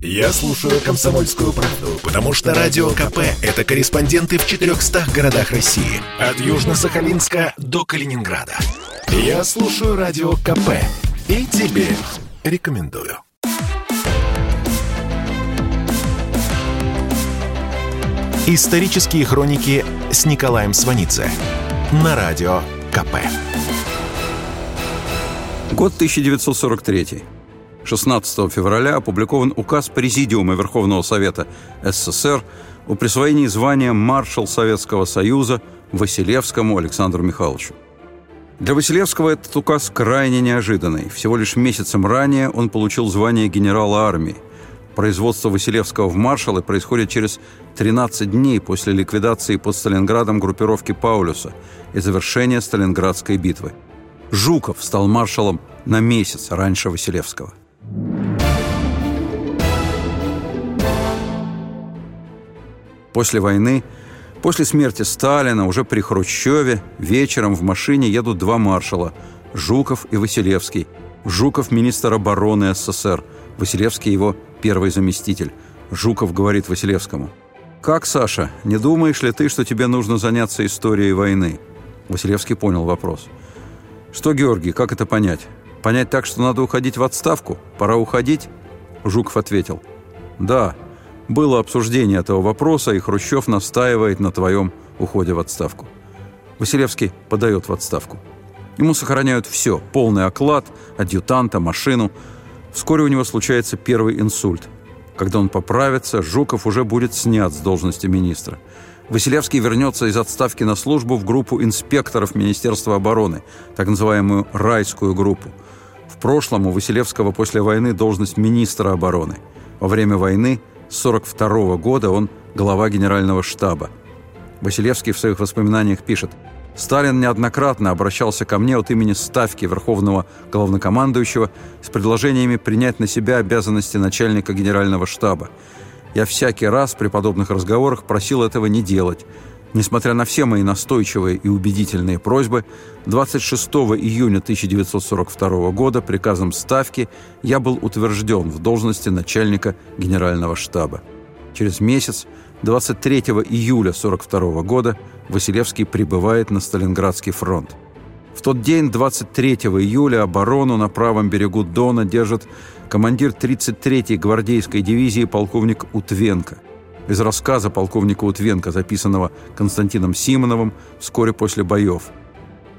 Я слушаю «Комсомольскую правду», потому что «Радио КП» — это корреспонденты в 400 городах России. От Южно-Сахалинска до Калининграда. Я слушаю «Радио КП» и тебе рекомендую. Исторические хроники с Николаем Сванидзе на Радио КП. Год 1943. 16 февраля опубликован указ Президиума Верховного Совета СССР о присвоении звания маршал Советского Союза Василевскому Александру Михайловичу. Для Василевского этот указ крайне неожиданный. Всего лишь месяцем ранее он получил звание генерала армии. Производство Василевского в маршалы происходит через 13 дней после ликвидации под Сталинградом группировки Паулюса и завершения Сталинградской битвы. Жуков стал маршалом на месяц раньше Василевского. После войны, после смерти Сталина, уже при Хрущеве, вечером в машине едут два маршала – Жуков и Василевский. Жуков – министр обороны СССР, Василевский – его первый заместитель. Жуков говорит Василевскому. «Как, Саша, не думаешь ли ты, что тебе нужно заняться историей войны?» Василевский понял вопрос. «Что, Георгий, как это понять? Понять так, что надо уходить в отставку? Пора уходить?» Жуков ответил. «Да, было обсуждение этого вопроса, и Хрущев настаивает на твоем уходе в отставку». Василевский подает в отставку. Ему сохраняют все – полный оклад, адъютанта, машину. Вскоре у него случается первый инсульт. Когда он поправится, Жуков уже будет снят с должности министра. Василевский вернется из отставки на службу в группу инспекторов Министерства обороны, так называемую «райскую группу». В прошлом у Василевского после войны должность министра обороны. Во время войны 1942 года он глава генерального штаба. Василевский в своих воспоминаниях пишет «Сталин неоднократно обращался ко мне от имени Ставки Верховного Главнокомандующего с предложениями принять на себя обязанности начальника генерального штаба. Я всякий раз при подобных разговорах просил этого не делать. Несмотря на все мои настойчивые и убедительные просьбы, 26 июня 1942 года приказом Ставки я был утвержден в должности начальника генерального штаба. Через месяц, 23 июля 1942 года, Василевский прибывает на Сталинградский фронт. В тот день, 23 июля, оборону на правом берегу Дона держит командир 33-й гвардейской дивизии полковник Утвенко. Из рассказа полковника Утвенко, записанного Константином Симоновым вскоре после боев.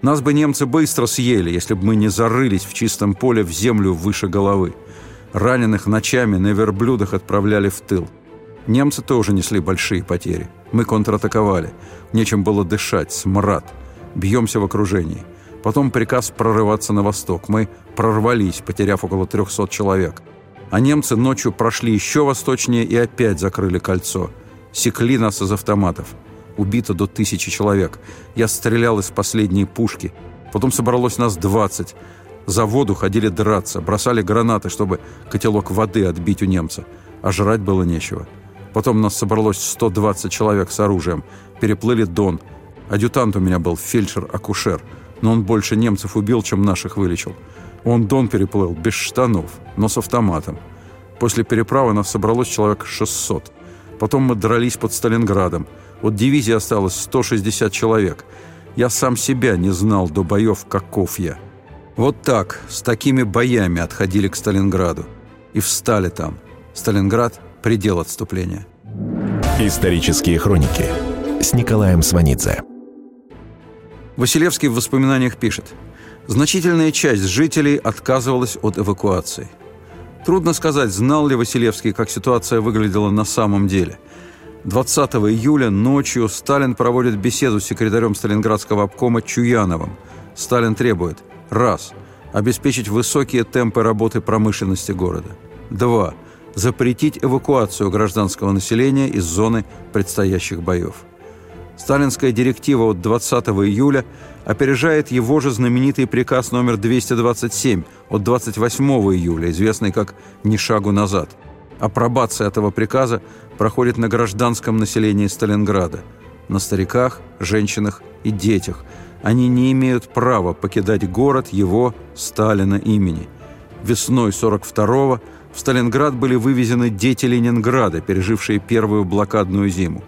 «Нас бы немцы быстро съели, если бы мы не зарылись в чистом поле в землю выше головы. Раненых ночами на верблюдах отправляли в тыл. Немцы тоже несли большие потери. Мы контратаковали. Нечем было дышать, смрад. Бьемся в окружении. Потом приказ прорываться на восток. Мы прорвались, потеряв около 300 человек. А немцы ночью прошли еще восточнее и опять закрыли кольцо. Секли нас из автоматов. Убито до тысячи человек. Я стрелял из последней пушки. Потом собралось нас 20. За воду ходили драться, бросали гранаты, чтобы котелок воды отбить у немца. А жрать было нечего. Потом нас собралось 120 человек с оружием. Переплыли Дон. Адъютант у меня был фельдшер-акушер – но он больше немцев убил, чем наших вылечил. Он Дон переплыл, без штанов, но с автоматом. После переправы нас собралось человек 600. Потом мы дрались под Сталинградом. Вот дивизии осталось 160 человек. Я сам себя не знал до боев, каков я. Вот так, с такими боями отходили к Сталинграду. И встали там. Сталинград – предел отступления. Исторические хроники с Николаем Сванидзе. Василевский в воспоминаниях пишет «Значительная часть жителей отказывалась от эвакуации. Трудно сказать, знал ли Василевский, как ситуация выглядела на самом деле. 20 июля ночью Сталин проводит беседу с секретарем Сталинградского обкома Чуяновым. Сталин требует Раз. Обеспечить высокие темпы работы промышленности города. Два. Запретить эвакуацию гражданского населения из зоны предстоящих боев. Сталинская директива от 20 июля опережает его же знаменитый приказ номер 227 от 28 июля, известный как «Ни шагу назад». Апробация этого приказа проходит на гражданском населении Сталинграда, на стариках, женщинах и детях. Они не имеют права покидать город его, Сталина, имени. Весной 42-го В Сталинград были вывезены дети Ленинграда, пережившие первую блокадную зиму.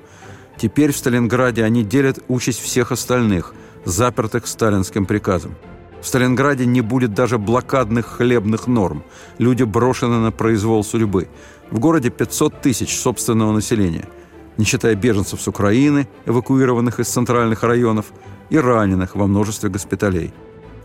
Теперь в Сталинграде они делят участь всех остальных, запертых сталинским приказом. В Сталинграде не будет даже блокадных хлебных норм. Люди брошены на произвол судьбы. В городе 500 тысяч собственного населения, не считая беженцев с Украины, эвакуированных из центральных районов, и раненых во множестве госпиталей.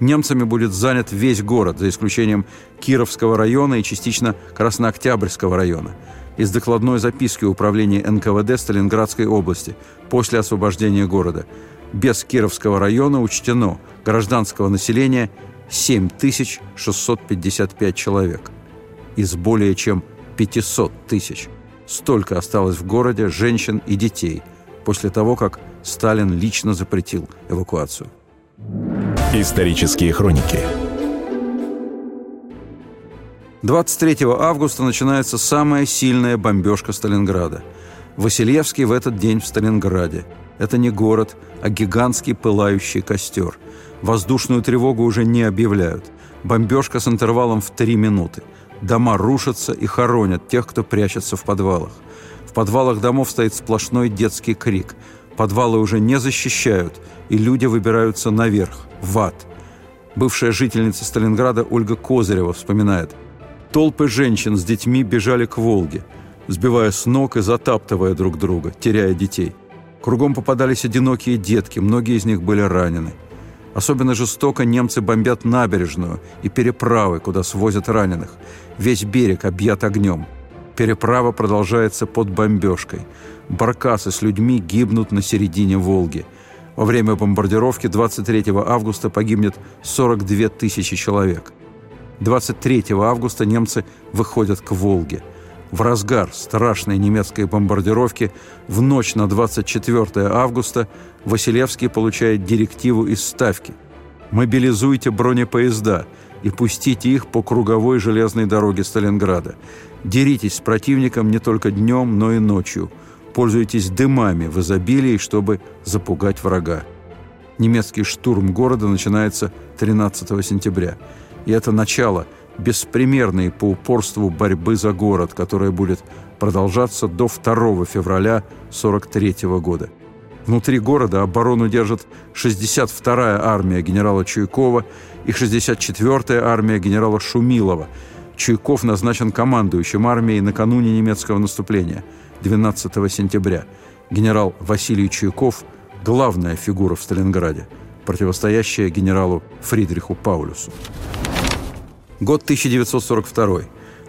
Немцами будет занят весь город, за исключением Кировского района и частично Краснооктябрьского района. Из докладной записки Управления НКВД Сталинградской области после освобождения города. Без Кировского района учтено гражданского населения 7655 человек. Из более чем 500 тысяч. Столько осталось в городе женщин и детей после того, как Сталин лично запретил эвакуацию. Исторические хроники 23 августа начинается самая сильная бомбежка Сталинграда. Василевский в этот день в Сталинграде. Это не город, а гигантский пылающий костер. Воздушную тревогу уже не объявляют. Бомбежка с интервалом в три минуты. Дома рушатся и хоронят тех, кто прячется в подвалах. В подвалах домов стоит сплошной детский крик. Подвалы уже не защищают, и люди выбираются наверх, в ад. Бывшая жительница Сталинграда Ольга Козырева вспоминает. Толпы женщин с детьми бежали к Волге, сбивая с ног и затаптывая друг друга, теряя детей. Кругом попадались одинокие детки, многие из них были ранены. Особенно жестоко немцы бомбят набережную и переправы, куда свозят раненых. Весь берег объят огнем. Переправа продолжается под бомбежкой. Баркасы с людьми гибнут на середине Волги. Во время бомбардировки 23 августа погибнет 42 тысячи человек. 23 августа немцы выходят к Волге – в разгар страшной немецкой бомбардировки в ночь на 24 августа Василевский получает директиву из Ставки. «Мобилизуйте бронепоезда и пустите их по круговой железной дороге Сталинграда. Деритесь с противником не только днем, но и ночью. Пользуйтесь дымами в изобилии, чтобы запугать врага». Немецкий штурм города начинается 13 сентября. И это начало – беспримерной по упорству борьбы за город, которая будет продолжаться до 2 февраля 1943 года. Внутри города оборону держит 62-я армия генерала Чуйкова и 64-я армия генерала Шумилова. Чуйков назначен командующим армией накануне немецкого наступления 12 сентября. Генерал Василий Чуйков – главная фигура в Сталинграде, противостоящая генералу Фридриху Паулюсу. Год 1942.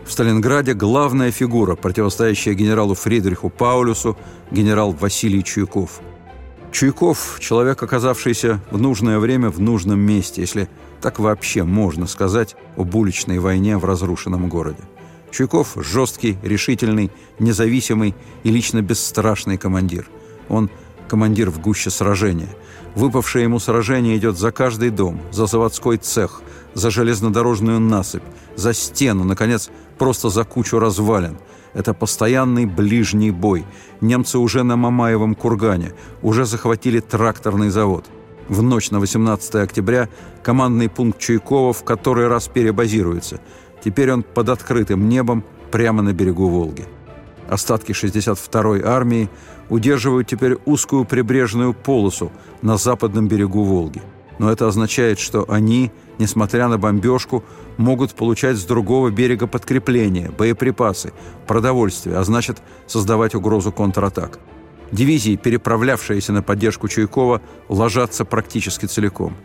В Сталинграде главная фигура, противостоящая генералу Фридриху Паулюсу, генерал Василий Чуйков. Чуйков – человек, оказавшийся в нужное время в нужном месте, если так вообще можно сказать об уличной войне в разрушенном городе. Чуйков – жесткий, решительный, независимый и лично бесстрашный командир. Он – командир в гуще сражения. Выпавшее ему сражение идет за каждый дом, за заводской цех – за железнодорожную насыпь, за стену, наконец, просто за кучу развалин. Это постоянный ближний бой. Немцы уже на Мамаевом кургане, уже захватили тракторный завод. В ночь на 18 октября командный пункт Чуйкова в который раз перебазируется. Теперь он под открытым небом прямо на берегу Волги. Остатки 62-й армии удерживают теперь узкую прибрежную полосу на западном берегу Волги. Но это означает, что они – несмотря на бомбежку, могут получать с другого берега подкрепления, боеприпасы, продовольствие, а значит создавать угрозу контратак. Дивизии, переправлявшиеся на поддержку Чуйкова, ложатся практически целиком.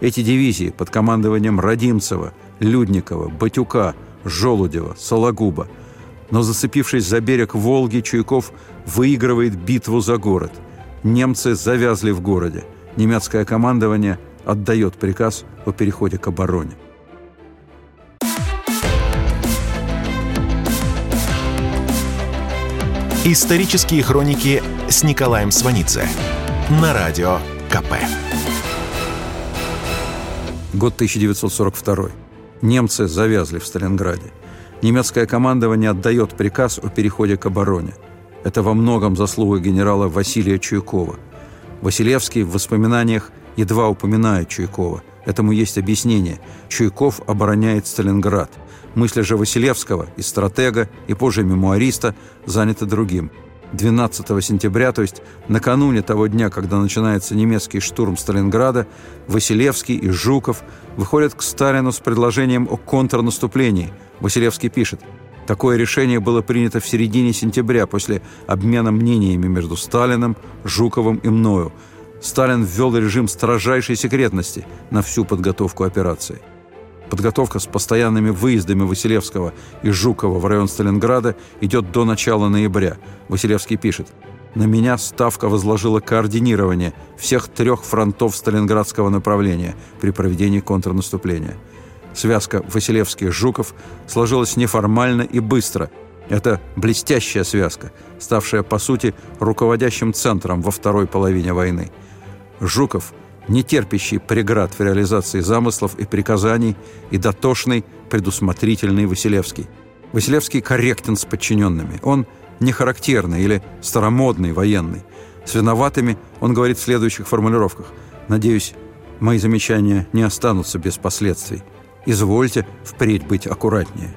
Эти дивизии под командованием Родимцева, Людникова, Батюка, Желудева, Сологуба. Но зацепившись за берег Волги, Чуйков выигрывает битву за город. Немцы завязли в городе. Немецкое командование отдает приказ о переходе к обороне. Исторические хроники с Николаем Сванидзе на радио КП. Год 1942. Немцы завязли в Сталинграде. Немецкое командование отдает приказ о переходе к обороне. Это во многом заслуга генерала Василия Чуйкова. Василевский в воспоминаниях едва упоминает Чуйкова. Этому есть объяснение. Чуйков обороняет Сталинград. Мысли же Василевского, и стратега, и позже мемуариста, заняты другим. 12 сентября, то есть накануне того дня, когда начинается немецкий штурм Сталинграда, Василевский и Жуков выходят к Сталину с предложением о контрнаступлении. Василевский пишет – Такое решение было принято в середине сентября после обмена мнениями между Сталиным, Жуковым и мною. Сталин ввел режим строжайшей секретности на всю подготовку операции. Подготовка с постоянными выездами Василевского и Жукова в район Сталинграда идет до начала ноября. Василевский пишет «На меня Ставка возложила координирование всех трех фронтов Сталинградского направления при проведении контрнаступления». Связка Василевский-Жуков сложилась неформально и быстро. Это блестящая связка, ставшая, по сути, руководящим центром во второй половине войны. Жуков, не терпящий преград в реализации замыслов и приказаний, и дотошный, предусмотрительный Василевский. Василевский корректен с подчиненными. Он не характерный или старомодный военный. С виноватыми он говорит в следующих формулировках. «Надеюсь, мои замечания не останутся без последствий». Извольте впредь быть аккуратнее.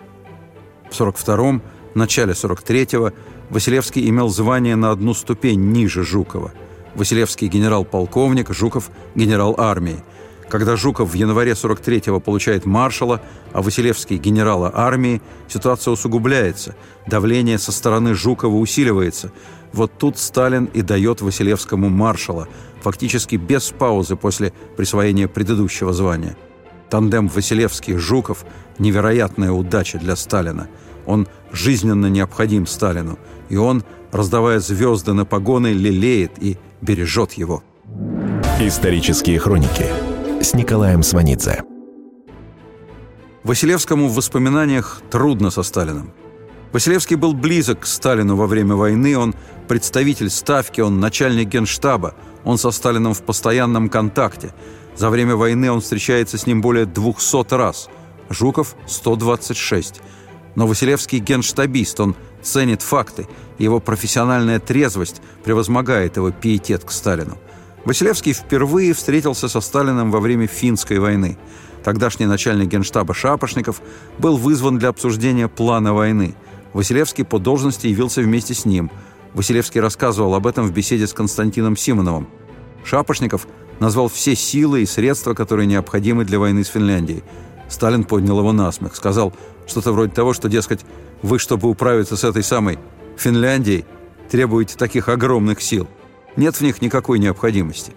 В 42-м, начале 43-го Василевский имел звание на одну ступень ниже Жукова. Василевский генерал-полковник, Жуков генерал армии. Когда Жуков в январе 43-го получает маршала, а Василевский генерала армии, ситуация усугубляется, давление со стороны Жукова усиливается. Вот тут Сталин и дает Василевскому маршала, фактически без паузы после присвоения предыдущего звания – Тандем Василевский-Жуков – невероятная удача для Сталина. Он жизненно необходим Сталину, и он, раздавая звезды на погоны, лелеет и бережет его. Исторические хроники с Николаем Сванидзе. Василевскому в воспоминаниях трудно со Сталиным. Василевский был близок к Сталину во время войны, он представитель Ставки, он начальник генштаба, он со Сталином в постоянном контакте – за время войны он встречается с ним более 200 раз. Жуков – 126. Но Василевский генштабист, он ценит факты, его профессиональная трезвость превозмогает его пиетет к Сталину. Василевский впервые встретился со Сталиным во время финской войны. Тогдашний начальник генштаба Шапошников был вызван для обсуждения плана войны. Василевский по должности явился вместе с ним. Василевский рассказывал об этом в беседе с Константином Симоновым. Шапошников – назвал все силы и средства, которые необходимы для войны с Финляндией. Сталин поднял его на смех, сказал что-то вроде того, что, дескать, вы, чтобы управиться с этой самой Финляндией, требуете таких огромных сил. Нет в них никакой необходимости.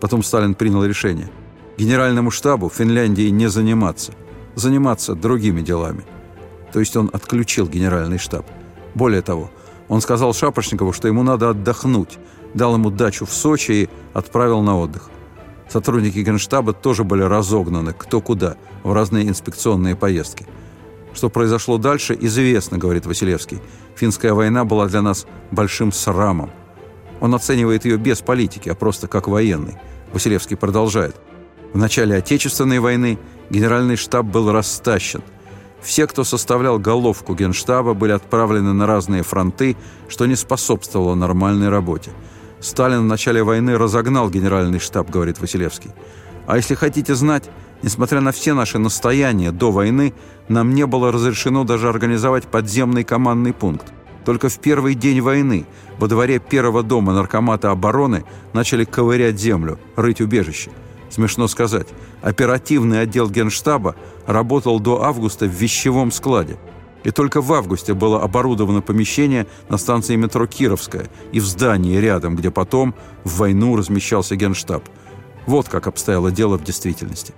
Потом Сталин принял решение. Генеральному штабу Финляндии не заниматься. Заниматься другими делами. То есть он отключил генеральный штаб. Более того, он сказал Шапошникову, что ему надо отдохнуть, дал ему дачу в Сочи и отправил на отдых. Сотрудники Генштаба тоже были разогнаны кто куда в разные инспекционные поездки. Что произошло дальше, известно, говорит Василевский. Финская война была для нас большим срамом. Он оценивает ее без политики, а просто как военный. Василевский продолжает. В начале Отечественной войны генеральный штаб был растащен. Все, кто составлял головку генштаба, были отправлены на разные фронты, что не способствовало нормальной работе. Сталин в начале войны разогнал генеральный штаб, говорит Василевский. А если хотите знать, несмотря на все наши настояния до войны, нам не было разрешено даже организовать подземный командный пункт. Только в первый день войны во дворе первого дома наркомата обороны начали ковырять землю, рыть убежище. Смешно сказать, оперативный отдел генштаба работал до августа в вещевом складе – и только в августе было оборудовано помещение на станции метро Кировская и в здании рядом, где потом в войну размещался генштаб. Вот как обстояло дело в действительности.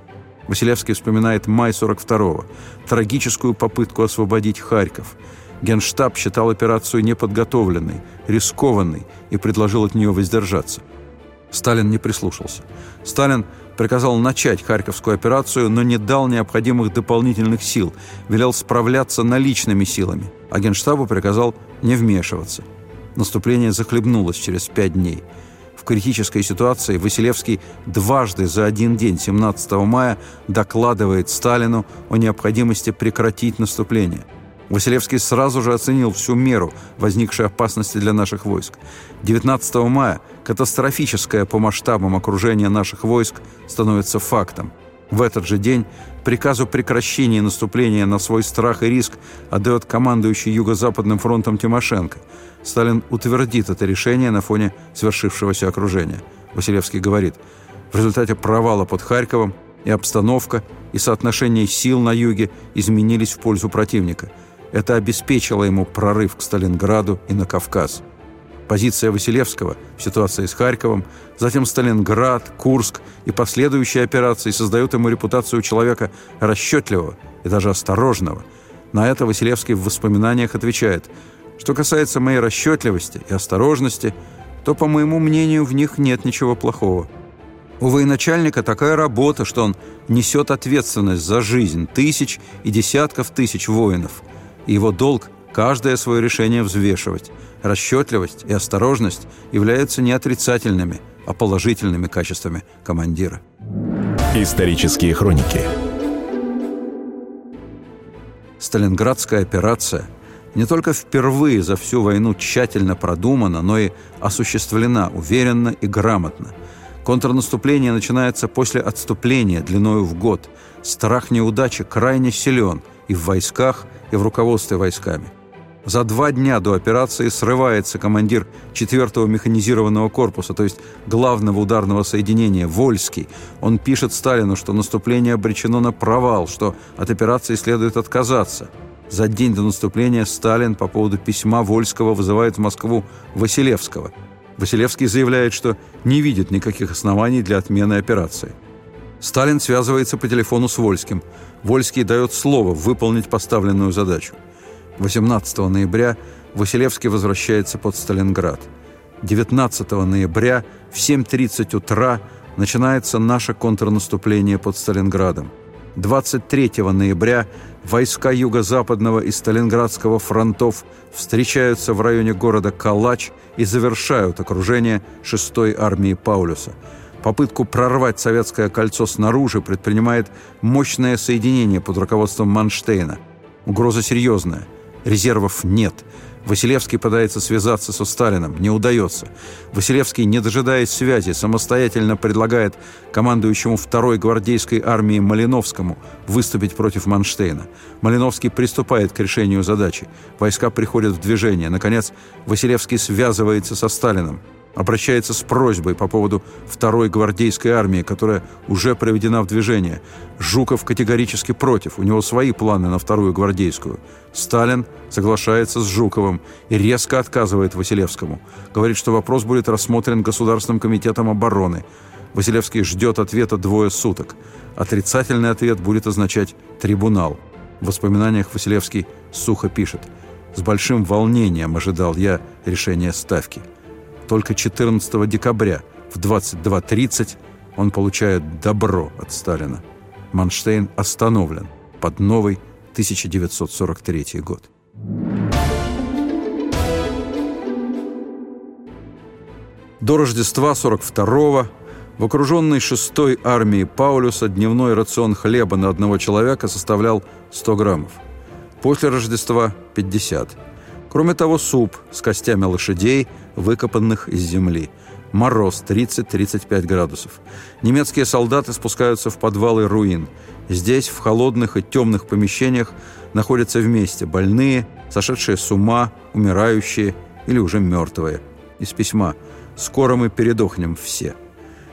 Василевский вспоминает май 42-го, трагическую попытку освободить Харьков. Генштаб считал операцию неподготовленной, рискованной и предложил от нее воздержаться. Сталин не прислушался. Сталин приказал начать Харьковскую операцию, но не дал необходимых дополнительных сил, велел справляться наличными силами, а Генштабу приказал не вмешиваться. Наступление захлебнулось через пять дней. В критической ситуации Василевский дважды за один день 17 мая докладывает Сталину о необходимости прекратить наступление – Василевский сразу же оценил всю меру возникшей опасности для наших войск. 19 мая катастрофическое по масштабам окружение наших войск становится фактом. В этот же день приказу прекращения наступления на свой страх и риск отдает командующий Юго-Западным фронтом Тимошенко. Сталин утвердит это решение на фоне свершившегося окружения. Василевский говорит, в результате провала под Харьковом и обстановка, и соотношение сил на юге изменились в пользу противника. Это обеспечило ему прорыв к Сталинграду и на Кавказ. Позиция Василевского в ситуации с Харьковом, затем Сталинград, Курск и последующие операции создают ему репутацию человека расчетливого и даже осторожного. На это Василевский в воспоминаниях отвечает «Что касается моей расчетливости и осторожности, то, по моему мнению, в них нет ничего плохого». У военачальника такая работа, что он несет ответственность за жизнь тысяч и десятков тысяч воинов. И его долг – каждое свое решение взвешивать – расчетливость и осторожность являются не отрицательными, а положительными качествами командира. Исторические хроники Сталинградская операция не только впервые за всю войну тщательно продумана, но и осуществлена уверенно и грамотно. Контрнаступление начинается после отступления длиною в год. Страх неудачи крайне силен и в войсках, и в руководстве войсками – за два дня до операции срывается командир 4-го механизированного корпуса, то есть главного ударного соединения, Вольский. Он пишет Сталину, что наступление обречено на провал, что от операции следует отказаться. За день до наступления Сталин по поводу письма Вольского вызывает в Москву Василевского. Василевский заявляет, что не видит никаких оснований для отмены операции. Сталин связывается по телефону с Вольским. Вольский дает слово выполнить поставленную задачу. 18 ноября Василевский возвращается под Сталинград. 19 ноября в 7.30 утра начинается наше контрнаступление под Сталинградом. 23 ноября войска Юго-Западного и Сталинградского фронтов встречаются в районе города Калач и завершают окружение 6-й армии Паулюса. Попытку прорвать советское кольцо снаружи предпринимает мощное соединение под руководством Манштейна. Угроза серьезная – Резервов нет. Василевский пытается связаться со Сталином. Не удается. Василевский, не дожидаясь связи, самостоятельно предлагает командующему второй гвардейской армии Малиновскому выступить против Манштейна. Малиновский приступает к решению задачи. Войска приходят в движение. Наконец, Василевский связывается со Сталином обращается с просьбой по поводу второй гвардейской армии, которая уже проведена в движение. Жуков категорически против, у него свои планы на вторую гвардейскую. Сталин соглашается с Жуковым и резко отказывает Василевскому. Говорит, что вопрос будет рассмотрен Государственным комитетом обороны. Василевский ждет ответа двое суток. Отрицательный ответ будет означать «трибунал». В воспоминаниях Василевский сухо пишет «С большим волнением ожидал я решения ставки». Только 14 декабря в 22.30 он получает добро от Сталина. Манштейн остановлен под новый 1943 год. До Рождества 42-го в окруженной 6-й армии Паулюса дневной рацион хлеба на одного человека составлял 100 граммов. После Рождества – 50. Кроме того, суп с костями лошадей, выкопанных из земли. Мороз 30-35 градусов. Немецкие солдаты спускаются в подвалы руин. Здесь, в холодных и темных помещениях, находятся вместе больные, сошедшие с ума, умирающие или уже мертвые. Из письма «Скоро мы передохнем все».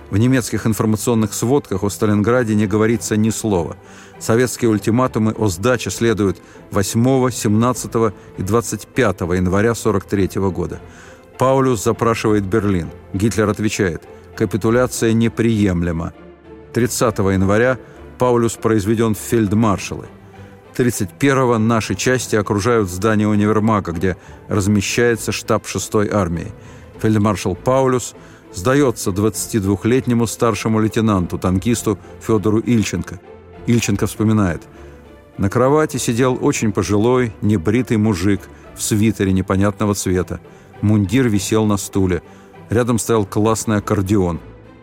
В немецких информационных сводках о Сталинграде не говорится ни слова. Советские ультиматумы о сдаче следуют 8, 17 и 25 января 1943 года. Паулюс запрашивает Берлин. Гитлер отвечает «Капитуляция неприемлема». 30 января Паулюс произведен в фельдмаршалы. 31-го наши части окружают здание универмага, где размещается штаб 6-й армии. Фельдмаршал Паулюс – сдается 22-летнему старшему лейтенанту, танкисту Федору Ильченко. Ильченко вспоминает. На кровати сидел очень пожилой, небритый мужик в свитере непонятного цвета. Мундир висел на стуле. Рядом стоял классный аккордеон.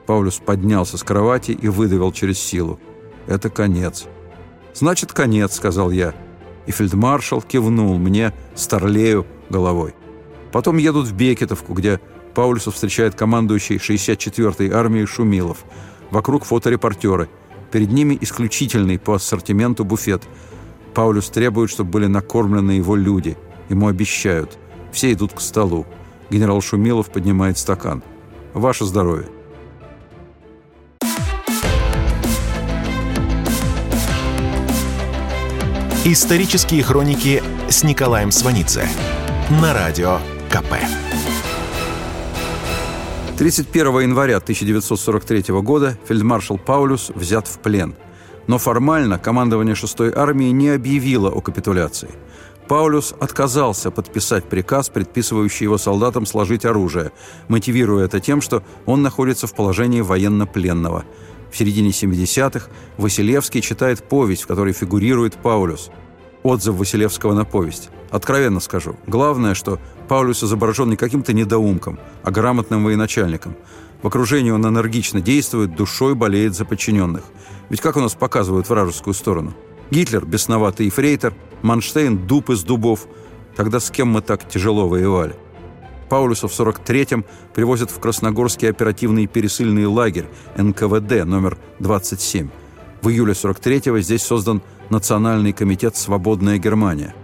Паулюс поднялся с кровати и выдавил через силу. «Это конец». «Значит, конец», — сказал я. И фельдмаршал кивнул мне, старлею, головой. Потом едут в Бекетовку, где Паулюса встречает командующий 64-й армией Шумилов. Вокруг фоторепортеры. Перед ними исключительный по ассортименту буфет. Паулюс требует, чтобы были накормлены его люди. Ему обещают. Все идут к столу. Генерал Шумилов поднимает стакан. «Ваше здоровье!» Исторические хроники с Николаем Сванидзе на радио КП. 31 января 1943 года фельдмаршал Паулюс взят в плен. Но формально командование 6-й армии не объявило о капитуляции. Паулюс отказался подписать приказ, предписывающий его солдатам сложить оружие, мотивируя это тем, что он находится в положении военнопленного. В середине 70-х Василевский читает повесть, в которой фигурирует Паулюс. Отзыв Василевского на повесть. Откровенно скажу, главное, что Паулюс изображен не каким-то недоумком, а грамотным военачальником. В окружении он энергично действует, душой болеет за подчиненных. Ведь как у нас показывают вражескую сторону? Гитлер – бесноватый фрейтер, Манштейн – дуб из дубов. Тогда с кем мы так тяжело воевали? Паулюса в 43-м привозят в Красногорский оперативный пересыльный лагерь НКВД номер 27. В июле 43-го здесь создан Национальный комитет «Свободная Германия».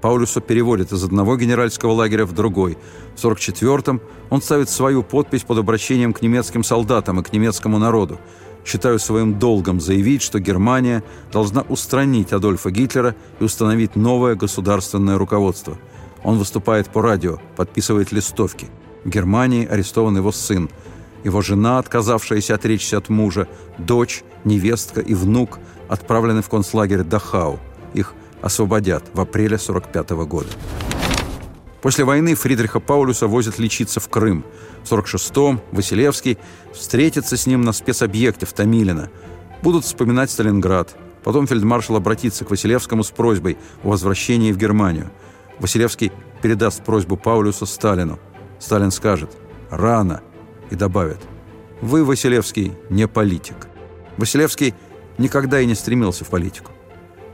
Паулюса переводят из одного генеральского лагеря в другой. В 44-м он ставит свою подпись под обращением к немецким солдатам и к немецкому народу. Считаю своим долгом заявить, что Германия должна устранить Адольфа Гитлера и установить новое государственное руководство. Он выступает по радио, подписывает листовки. В Германии арестован его сын. Его жена, отказавшаяся отречься от мужа, дочь, невестка и внук отправлены в концлагерь Дахау. Их освободят в апреле 45 года. После войны Фридриха Паулюса возят лечиться в Крым. В 46-м Василевский встретится с ним на спецобъекте в Томилино. Будут вспоминать Сталинград. Потом фельдмаршал обратится к Василевскому с просьбой о возвращении в Германию. Василевский передаст просьбу Паулюса Сталину. Сталин скажет «Рано» и добавит «Вы, Василевский, не политик». Василевский никогда и не стремился в политику.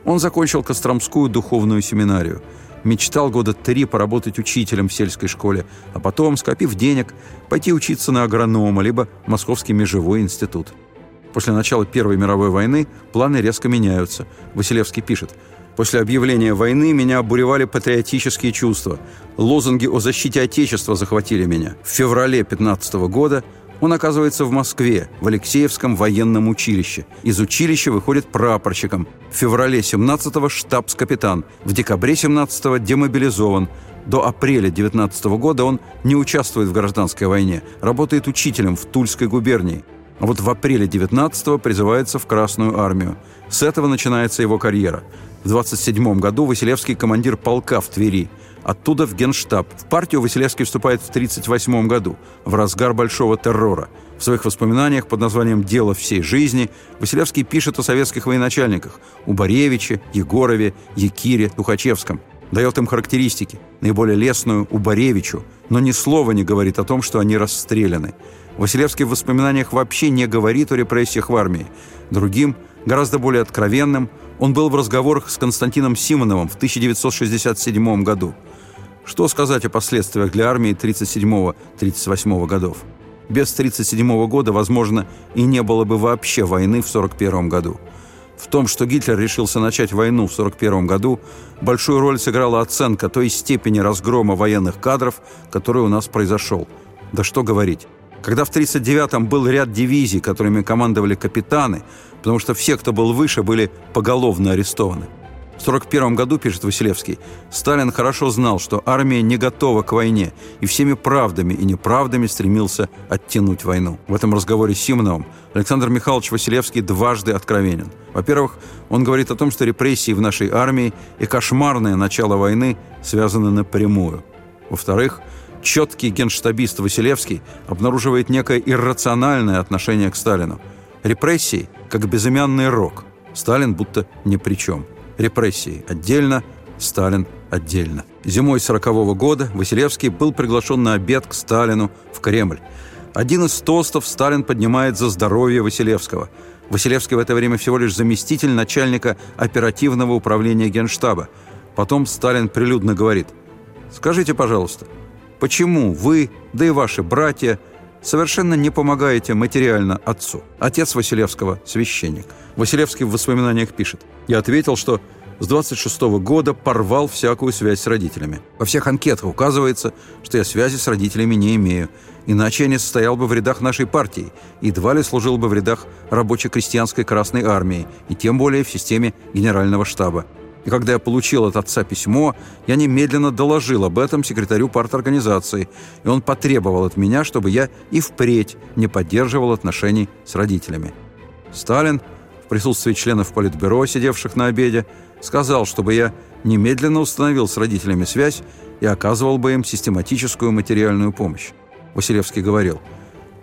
Он закончил Костромскую духовную семинарию. Мечтал года три поработать учителем в сельской школе, а потом, скопив денег, пойти учиться на агронома, либо Московский межевой институт. После начала Первой мировой войны планы резко меняются. Василевский пишет После объявления войны меня обуревали патриотические чувства. Лозунги о защите Отечества захватили меня. В феврале 15 года он оказывается в Москве, в Алексеевском военном училище. Из училища выходит прапорщиком. В феврале 17-го штабс-капитан. В декабре 17-го демобилизован. До апреля 19 -го года он не участвует в гражданской войне, работает учителем в Тульской губернии. А вот в апреле 19-го призывается в Красную армию. С этого начинается его карьера. В 27 году Василевский командир полка в Твери – Оттуда в Генштаб. В партию Василевский вступает в 1938 году, в разгар Большого террора. В своих воспоминаниях под названием «Дело всей жизни» Василевский пишет о советских военачальниках – Убаревиче, Егорове, Якире, Тухачевском. Дает им характеристики. Наиболее лестную – Убаревичу, но ни слова не говорит о том, что они расстреляны. Василевский в воспоминаниях вообще не говорит о репрессиях в армии. Другим, гораздо более откровенным, он был в разговорах с Константином Симоновым в 1967 году – что сказать о последствиях для армии 37-38 годов? Без 37 года, возможно, и не было бы вообще войны в 41 году. В том, что Гитлер решился начать войну в 1941 году, большую роль сыграла оценка той степени разгрома военных кадров, который у нас произошел. Да что говорить. Когда в 1939-м был ряд дивизий, которыми командовали капитаны, потому что все, кто был выше, были поголовно арестованы – в 1941 году, пишет Василевский, Сталин хорошо знал, что армия не готова к войне и всеми правдами и неправдами стремился оттянуть войну. В этом разговоре с Симоновым Александр Михайлович Василевский дважды откровенен. Во-первых, он говорит о том, что репрессии в нашей армии и кошмарное начало войны связаны напрямую. Во-вторых, четкий генштабист Василевский обнаруживает некое иррациональное отношение к Сталину. Репрессии, как безымянный рок. Сталин будто ни при чем репрессии отдельно, Сталин отдельно. Зимой 40 -го года Василевский был приглашен на обед к Сталину в Кремль. Один из тостов Сталин поднимает за здоровье Василевского. Василевский в это время всего лишь заместитель начальника оперативного управления Генштаба. Потом Сталин прилюдно говорит «Скажите, пожалуйста, почему вы, да и ваши братья, совершенно не помогаете материально отцу. Отец Василевского – священник. Василевский в воспоминаниях пишет. «Я ответил, что с 26 -го года порвал всякую связь с родителями. Во всех анкетах указывается, что я связи с родителями не имею, иначе я не состоял бы в рядах нашей партии, едва ли служил бы в рядах рабоче-крестьянской Красной Армии, и тем более в системе Генерального штаба. И когда я получил от отца письмо, я немедленно доложил об этом секретарю парторганизации, и он потребовал от меня, чтобы я и впредь не поддерживал отношений с родителями. Сталин в присутствии членов Политбюро, сидевших на обеде, сказал, чтобы я немедленно установил с родителями связь и оказывал бы им систематическую материальную помощь. Василевский говорил,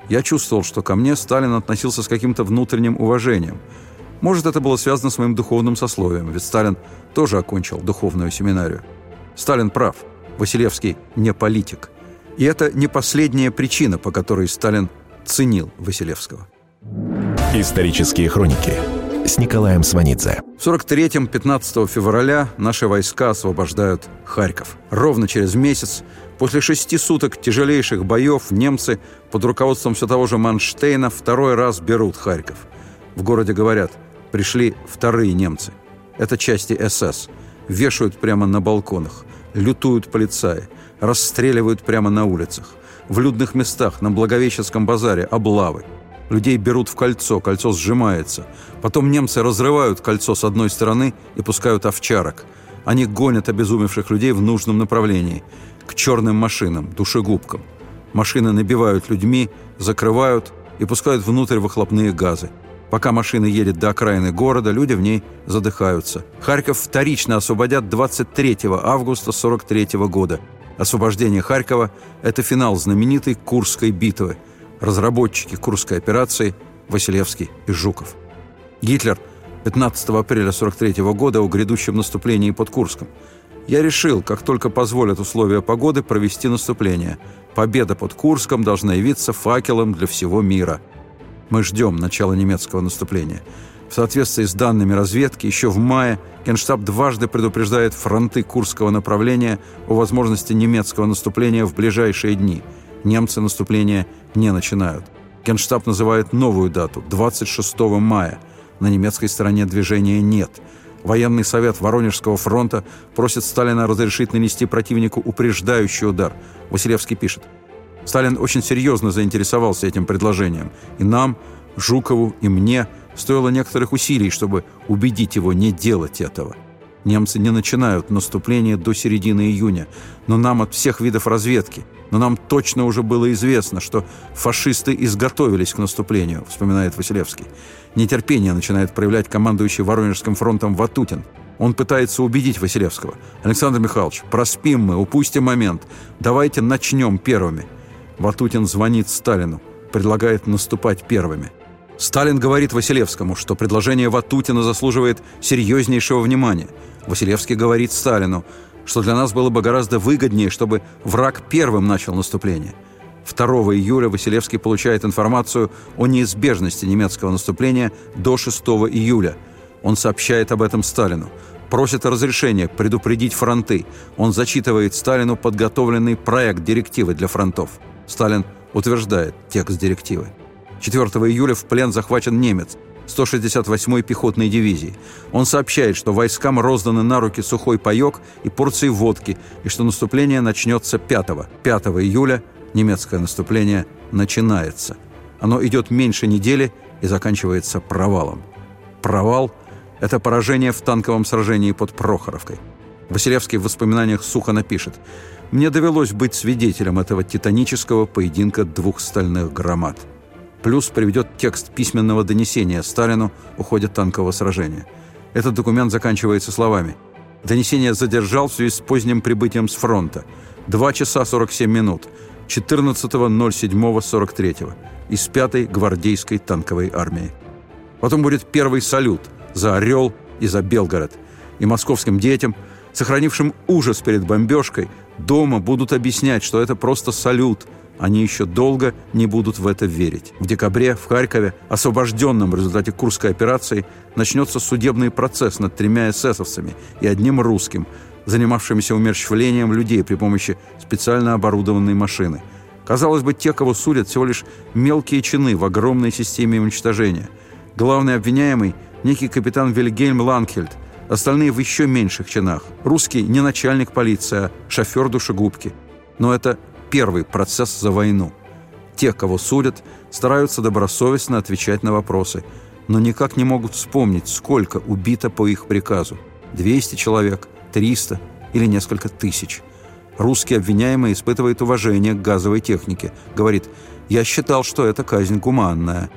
«Я чувствовал, что ко мне Сталин относился с каким-то внутренним уважением. Может, это было связано с моим духовным сословием, ведь Сталин тоже окончил духовную семинарию. Сталин прав, Василевский не политик. И это не последняя причина, по которой Сталин ценил Василевского. Исторические хроники с Николаем Сванидзе. В 43-м 15 февраля наши войска освобождают Харьков. Ровно через месяц, после шести суток тяжелейших боев, немцы под руководством все того же Манштейна второй раз берут Харьков. В городе говорят, пришли вторые немцы. Это части СС. Вешают прямо на балконах, лютуют полицаи, расстреливают прямо на улицах. В людных местах, на Благовещенском базаре, облавы – Людей берут в кольцо, кольцо сжимается. Потом немцы разрывают кольцо с одной стороны и пускают овчарок. Они гонят обезумевших людей в нужном направлении. К черным машинам, душегубкам. Машины набивают людьми, закрывают и пускают внутрь выхлопные газы. Пока машина едет до окраины города, люди в ней задыхаются. Харьков вторично освободят 23 августа 43 года. Освобождение Харькова – это финал знаменитой Курской битвы – разработчики Курской операции Василевский и Жуков. Гитлер 15 апреля 43 года о грядущем наступлении под Курском. Я решил, как только позволят условия погоды, провести наступление. Победа под Курском должна явиться факелом для всего мира. Мы ждем начала немецкого наступления. В соответствии с данными разведки, еще в мае Генштаб дважды предупреждает фронты Курского направления о возможности немецкого наступления в ближайшие дни – немцы наступление не начинают. Генштаб называет новую дату – 26 мая. На немецкой стороне движения нет. Военный совет Воронежского фронта просит Сталина разрешить нанести противнику упреждающий удар. Василевский пишет. Сталин очень серьезно заинтересовался этим предложением. И нам, Жукову и мне стоило некоторых усилий, чтобы убедить его не делать этого. Немцы не начинают наступление до середины июня, но нам от всех видов разведки, но нам точно уже было известно, что фашисты изготовились к наступлению, вспоминает Василевский. Нетерпение начинает проявлять командующий Воронежским фронтом Ватутин. Он пытается убедить Василевского. «Александр Михайлович, проспим мы, упустим момент. Давайте начнем первыми». Ватутин звонит Сталину, предлагает наступать первыми. Сталин говорит Василевскому, что предложение Ватутина заслуживает серьезнейшего внимания – Василевский говорит Сталину, что для нас было бы гораздо выгоднее, чтобы враг первым начал наступление. 2 июля Василевский получает информацию о неизбежности немецкого наступления до 6 июля. Он сообщает об этом Сталину. Просит разрешения предупредить фронты. Он зачитывает Сталину подготовленный проект директивы для фронтов. Сталин утверждает текст директивы. 4 июля в плен захвачен немец. 168-й пехотной дивизии. Он сообщает, что войскам розданы на руки сухой паек и порции водки, и что наступление начнется 5 -го. 5 июля немецкое наступление начинается. Оно идет меньше недели и заканчивается провалом. Провал – это поражение в танковом сражении под Прохоровкой. Василевский в воспоминаниях сухо напишет «Мне довелось быть свидетелем этого титанического поединка двух стальных громад» плюс приведет текст письменного донесения Сталину о танкового сражения. Этот документ заканчивается словами «Донесение задержал в связи с поздним прибытием с фронта. 2 часа 47 минут. 14.07.43 из 5-й гвардейской танковой армии. Потом будет первый салют за «Орел» и за «Белгород». И московским детям, сохранившим ужас перед бомбежкой, дома будут объяснять, что это просто салют – они еще долго не будут в это верить. В декабре в Харькове, освобожденном в результате Курской операции, начнется судебный процесс над тремя эсэсовцами и одним русским, занимавшимися умерщвлением людей при помощи специально оборудованной машины. Казалось бы, те, кого судят, всего лишь мелкие чины в огромной системе уничтожения. Главный обвиняемый – некий капитан Вильгельм Ланкельд, остальные в еще меньших чинах. Русский не начальник полиции, а шофер душегубки. Но это первый процесс за войну. Те, кого судят, стараются добросовестно отвечать на вопросы, но никак не могут вспомнить, сколько убито по их приказу. 200 человек, 300 или несколько тысяч – Русский обвиняемый испытывает уважение к газовой технике. Говорит, я считал, что это казнь гуманная.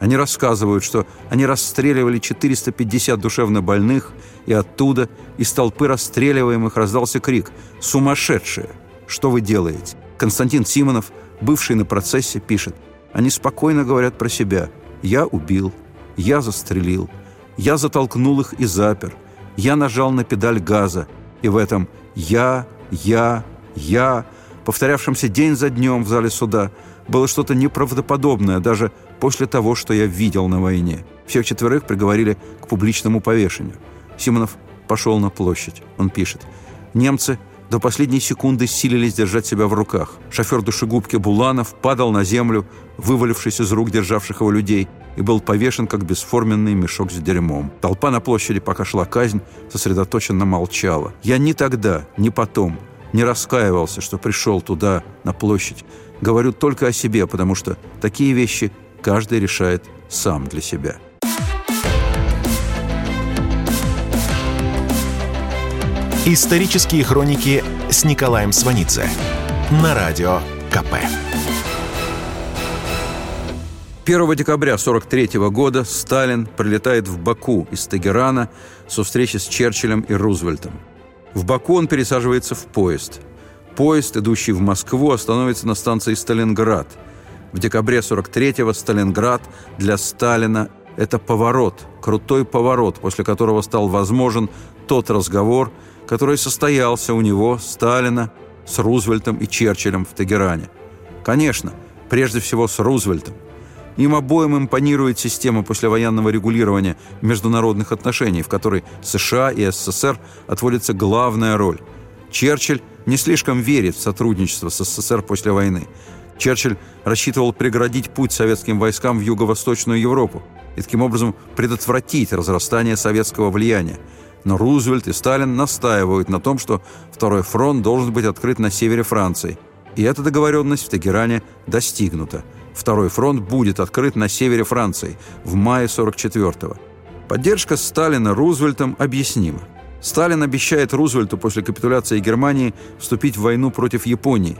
Они рассказывают, что они расстреливали 450 душевно больных, и оттуда, из толпы расстреливаемых, раздался крик «Сумасшедшие! Что вы делаете?» Константин Симонов, бывший на процессе, пишет «Они спокойно говорят про себя. Я убил, я застрелил, я затолкнул их и запер, я нажал на педаль газа, и в этом «я» «я», «я», повторявшемся день за днем в зале суда, было что-то неправдоподобное даже после того, что я видел на войне. Всех четверых приговорили к публичному повешению. Симонов пошел на площадь. Он пишет. «Немцы до последней секунды силились держать себя в руках. Шофер душегубки Буланов падал на землю, вывалившись из рук державших его людей, и был повешен, как бесформенный мешок с дерьмом. Толпа на площади, пока шла казнь, сосредоточенно молчала. Я ни тогда, ни потом не раскаивался, что пришел туда, на площадь. Говорю только о себе, потому что такие вещи каждый решает сам для себя. Исторические хроники с Николаем Сванидзе на радио КП. 1 декабря 1943 года Сталин прилетает в Баку из Тегерана со встречи с Черчиллем и Рузвельтом. В Баку он пересаживается в поезд. Поезд, идущий в Москву, остановится на станции Сталинград. В декабре 43-го Сталинград для Сталина – это поворот, крутой поворот, после которого стал возможен тот разговор, который состоялся у него, Сталина, с Рузвельтом и Черчиллем в Тегеране. Конечно, прежде всего с Рузвельтом – им обоим импонирует система послевоенного регулирования международных отношений, в которой США и СССР отводится главная роль. Черчилль не слишком верит в сотрудничество с СССР после войны. Черчилль рассчитывал преградить путь советским войскам в Юго-Восточную Европу и таким образом предотвратить разрастание советского влияния. Но Рузвельт и Сталин настаивают на том, что Второй фронт должен быть открыт на севере Франции. И эта договоренность в Тегеране достигнута – Второй фронт будет открыт на севере Франции в мае 44-го. Поддержка Сталина Рузвельтом объяснима. Сталин обещает Рузвельту после капитуляции Германии вступить в войну против Японии,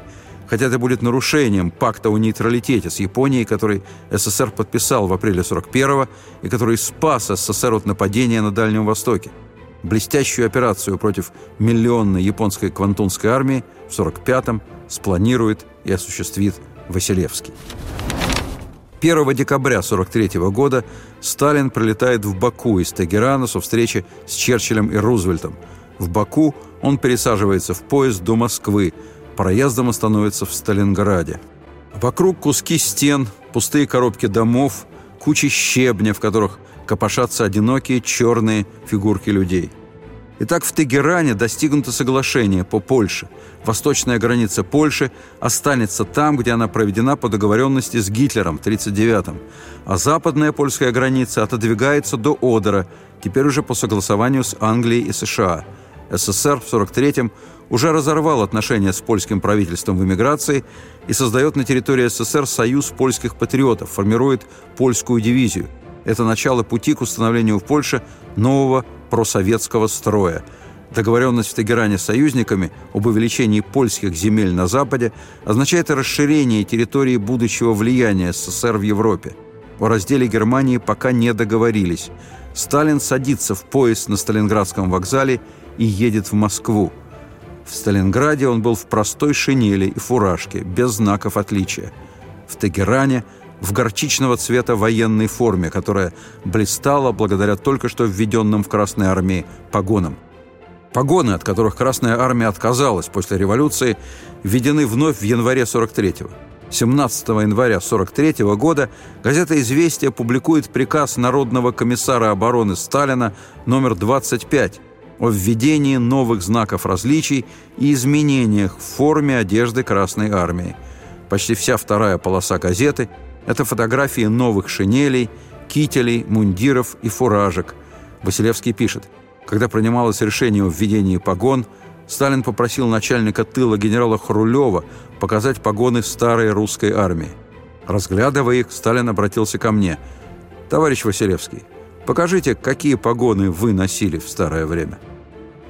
хотя это будет нарушением пакта о нейтралитете с Японией, который СССР подписал в апреле 41-го и который спас СССР от нападения на Дальнем Востоке. Блестящую операцию против миллионной японской квантунской армии в 45-м спланирует и осуществит Василевский. 1 декабря 1943 года Сталин прилетает в Баку из Тегерана со встречи с Черчиллем и Рузвельтом. В Баку он пересаживается в поезд до Москвы, проездом остановится в Сталинграде. Вокруг куски стен, пустые коробки домов, кучи щебня, в которых копошатся одинокие черные фигурки людей – Итак, в Тегеране достигнуто соглашение по Польше. Восточная граница Польши останется там, где она проведена по договоренности с Гитлером в 1939-м, а западная польская граница отодвигается до Одера, теперь уже по согласованию с Англией и США. СССР в 1943-м уже разорвал отношения с польским правительством в эмиграции и создает на территории СССР союз польских патриотов, формирует польскую дивизию. Это начало пути к установлению в Польше нового просоветского строя. Договоренность в Тегеране с союзниками об увеличении польских земель на Западе означает расширение территории будущего влияния СССР в Европе. О разделе Германии пока не договорились. Сталин садится в поезд на Сталинградском вокзале и едет в Москву. В Сталинграде он был в простой шинели и фуражке, без знаков отличия. В Тегеране – в горчичного цвета военной форме, которая блистала благодаря только что введенным в Красной армии погонам. Погоны, от которых Красная армия отказалась после революции, введены вновь в январе 43-го. 17 января 43 года газета «Известия» публикует приказ Народного комиссара обороны Сталина номер 25 о введении новых знаков различий и изменениях в форме одежды Красной армии – Почти вся вторая полоса газеты – это фотографии новых шинелей, кителей, мундиров и фуражек. Василевский пишет, когда принималось решение о введении погон, Сталин попросил начальника тыла генерала Хрулева показать погоны старой русской армии. Разглядывая их, Сталин обратился ко мне. «Товарищ Василевский, покажите, какие погоны вы носили в старое время».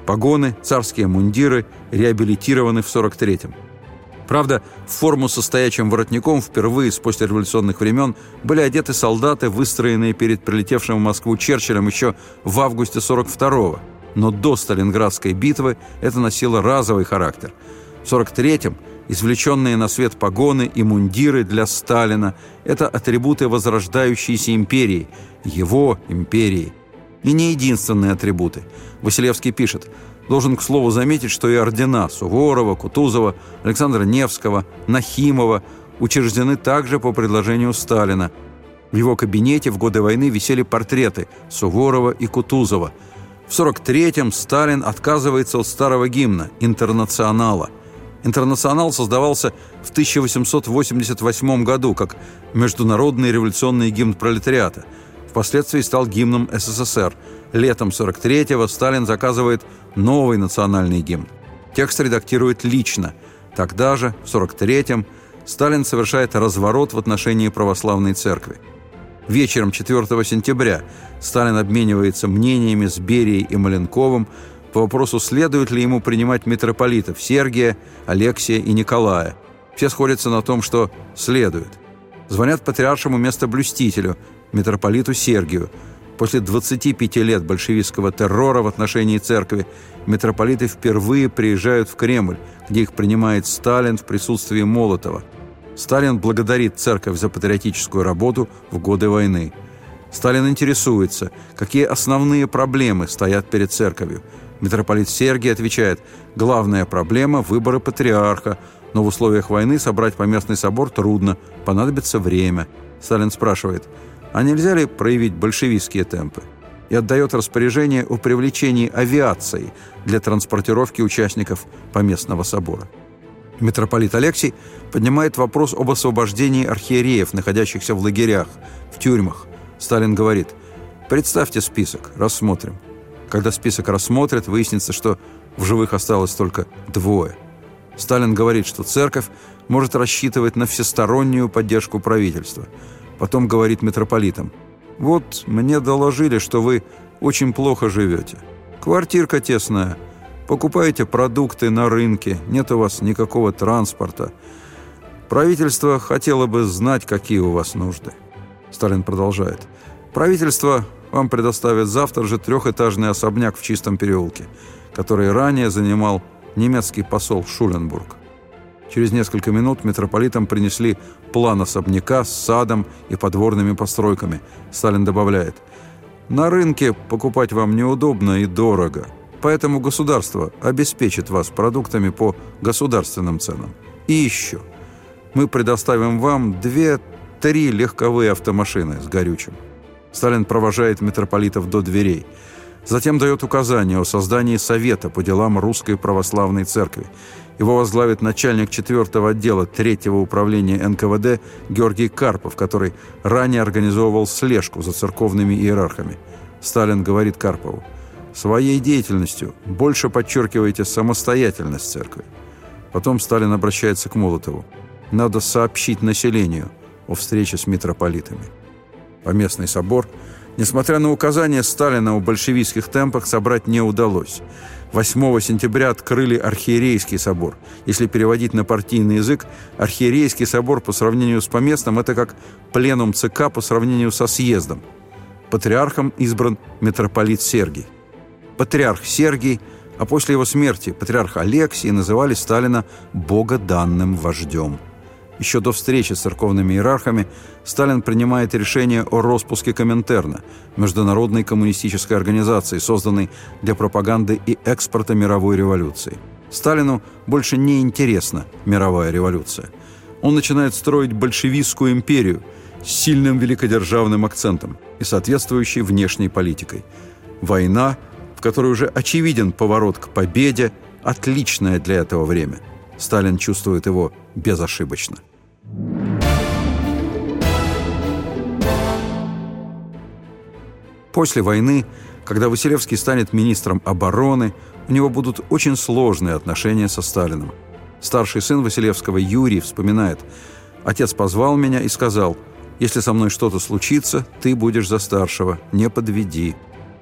Погоны, царские мундиры реабилитированы в 43-м. Правда, в форму со стоячим воротником впервые с послереволюционных времен были одеты солдаты, выстроенные перед прилетевшим в Москву Черчиллем еще в августе 42-го. Но до Сталинградской битвы это носило разовый характер. В 43-м извлеченные на свет погоны и мундиры для Сталина – это атрибуты возрождающейся империи, его империи. И не единственные атрибуты. Василевский пишет – Должен, к слову, заметить, что и ордена Суворова, Кутузова, Александра Невского, Нахимова учреждены также по предложению Сталина. В его кабинете в годы войны висели портреты Суворова и Кутузова. В 43-м Сталин отказывается от старого гимна «Интернационала». «Интернационал» создавался в 1888 году как международный революционный гимн пролетариата. Впоследствии стал гимном СССР. Летом 43-го Сталин заказывает новый национальный гимн. Текст редактирует лично. Тогда же, в 43-м, Сталин совершает разворот в отношении православной церкви. Вечером 4 сентября Сталин обменивается мнениями с Берией и Маленковым по вопросу, следует ли ему принимать митрополитов Сергия, Алексия и Николая. Все сходятся на том, что следует. Звонят патриаршему местоблюстителю, митрополиту Сергию – После 25 лет большевистского террора в отношении церкви митрополиты впервые приезжают в Кремль, где их принимает Сталин в присутствии Молотова. Сталин благодарит церковь за патриотическую работу в годы войны. Сталин интересуется, какие основные проблемы стоят перед церковью. Митрополит Сергий отвечает, главная проблема – выборы патриарха, но в условиях войны собрать поместный собор трудно, понадобится время. Сталин спрашивает – а нельзя ли проявить большевистские темпы? И отдает распоряжение о привлечении авиации для транспортировки участников Поместного собора. Митрополит Алексий поднимает вопрос об освобождении архиереев, находящихся в лагерях, в тюрьмах. Сталин говорит, представьте список, рассмотрим. Когда список рассмотрят, выяснится, что в живых осталось только двое. Сталин говорит, что церковь может рассчитывать на всестороннюю поддержку правительства – Потом говорит митрополитам. «Вот мне доложили, что вы очень плохо живете. Квартирка тесная. Покупаете продукты на рынке. Нет у вас никакого транспорта. Правительство хотело бы знать, какие у вас нужды». Сталин продолжает. «Правительство вам предоставит завтра же трехэтажный особняк в Чистом переулке, который ранее занимал немецкий посол Шуленбург. Через несколько минут митрополитам принесли план особняка с садом и подворными постройками. Сталин добавляет, «На рынке покупать вам неудобно и дорого, поэтому государство обеспечит вас продуктами по государственным ценам. И еще, мы предоставим вам две-три легковые автомашины с горючим». Сталин провожает митрополитов до дверей. Затем дает указание о создании Совета по делам Русской Православной Церкви – его возглавит начальник 4 отдела 3 управления НКВД Георгий Карпов, который ранее организовывал слежку за церковными иерархами. Сталин говорит Карпову, «Своей деятельностью больше подчеркиваете самостоятельность церкви». Потом Сталин обращается к Молотову. «Надо сообщить населению о встрече с митрополитами». Поместный собор, несмотря на указания Сталина о большевистских темпах, собрать не удалось – 8 сентября открыли Архиерейский собор. Если переводить на партийный язык, Архиерейский собор по сравнению с поместным – это как пленум ЦК по сравнению со съездом. Патриархом избран митрополит Сергий. Патриарх Сергий, а после его смерти патриарх Алексий называли Сталина «богоданным вождем». Еще до встречи с церковными иерархами Сталин принимает решение о распуске Коминтерна, международной коммунистической организации, созданной для пропаганды и экспорта мировой революции. Сталину больше не интересна мировая революция. Он начинает строить большевистскую империю с сильным великодержавным акцентом и соответствующей внешней политикой. Война, в которой уже очевиден поворот к победе, отличное для этого время. Сталин чувствует его безошибочно. После войны, когда Василевский станет министром обороны, у него будут очень сложные отношения со Сталиным. Старший сын Василевского Юрий вспоминает, «Отец позвал меня и сказал, если со мной что-то случится, ты будешь за старшего, не подведи».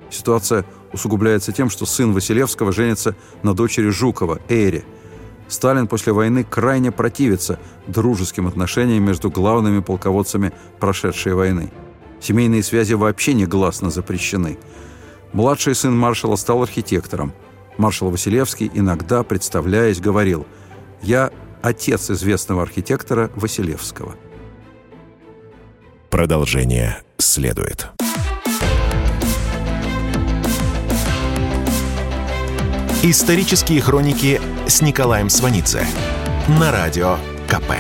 Ситуация усугубляется тем, что сын Василевского женится на дочери Жукова, Эре – Сталин после войны крайне противится дружеским отношениям между главными полководцами прошедшей войны. Семейные связи вообще негласно запрещены. Младший сын маршала стал архитектором. Маршал Василевский, иногда, представляясь, говорил «Я отец известного архитектора Василевского». Продолжение следует. Исторические хроники с Николаем Сванидзе на радио КП.